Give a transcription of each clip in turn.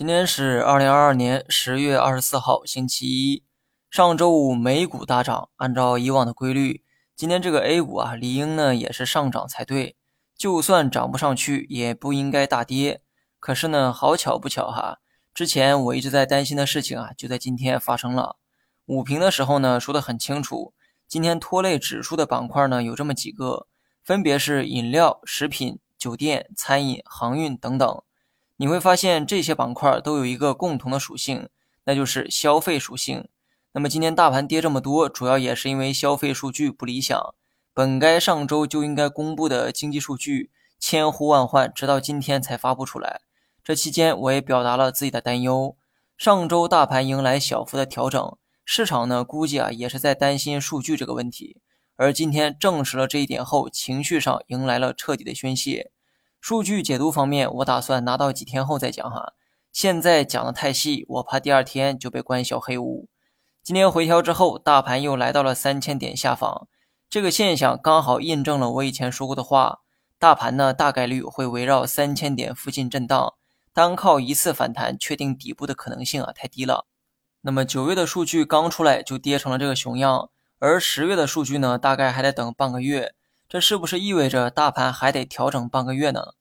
今天是二零二二年十月二十四号，星期一。上周五美股大涨，按照以往的规律，今天这个 A 股啊，理应呢也是上涨才对。就算涨不上去，也不应该大跌。可是呢，好巧不巧哈，之前我一直在担心的事情啊，就在今天发生了。午评的时候呢，说的很清楚，今天拖累指数的板块呢有这么几个，分别是饮料、食品、酒店、餐饮、航运等等。你会发现这些板块都有一个共同的属性，那就是消费属性。那么今天大盘跌这么多，主要也是因为消费数据不理想。本该上周就应该公布的经济数据千呼万唤，直到今天才发布出来。这期间我也表达了自己的担忧。上周大盘迎来小幅的调整，市场呢估计啊也是在担心数据这个问题。而今天证实了这一点后，情绪上迎来了彻底的宣泄。数据解读方面，我打算拿到几天后再讲哈。现在讲的太细，我怕第二天就被关小黑屋。今天回调之后，大盘又来到了三千点下方，这个现象刚好印证了我以前说过的话：大盘呢大概率会围绕三千点附近震荡，单靠一次反弹确定底部的可能性啊太低了。那么九月的数据刚出来就跌成了这个熊样，而十月的数据呢大概还得等半个月。这是不是意味着大盘还得调整半个月呢？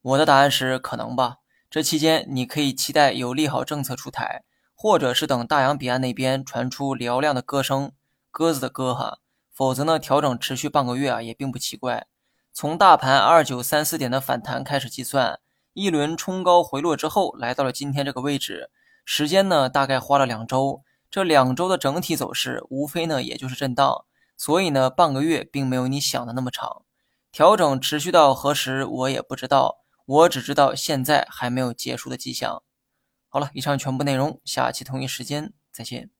我的答案是可能吧。这期间你可以期待有利好政策出台，或者是等大洋彼岸那边传出嘹亮的歌声，鸽子的歌哈。否则呢，调整持续半个月啊也并不奇怪。从大盘二九三四点的反弹开始计算，一轮冲高回落之后，来到了今天这个位置，时间呢大概花了两周。这两周的整体走势，无非呢也就是震荡。所以呢半个月并没有你想的那么长。调整持续到何时我也不知道我只知道现在还没有结束的迹象。好了以上全部内容下期同一时间再见。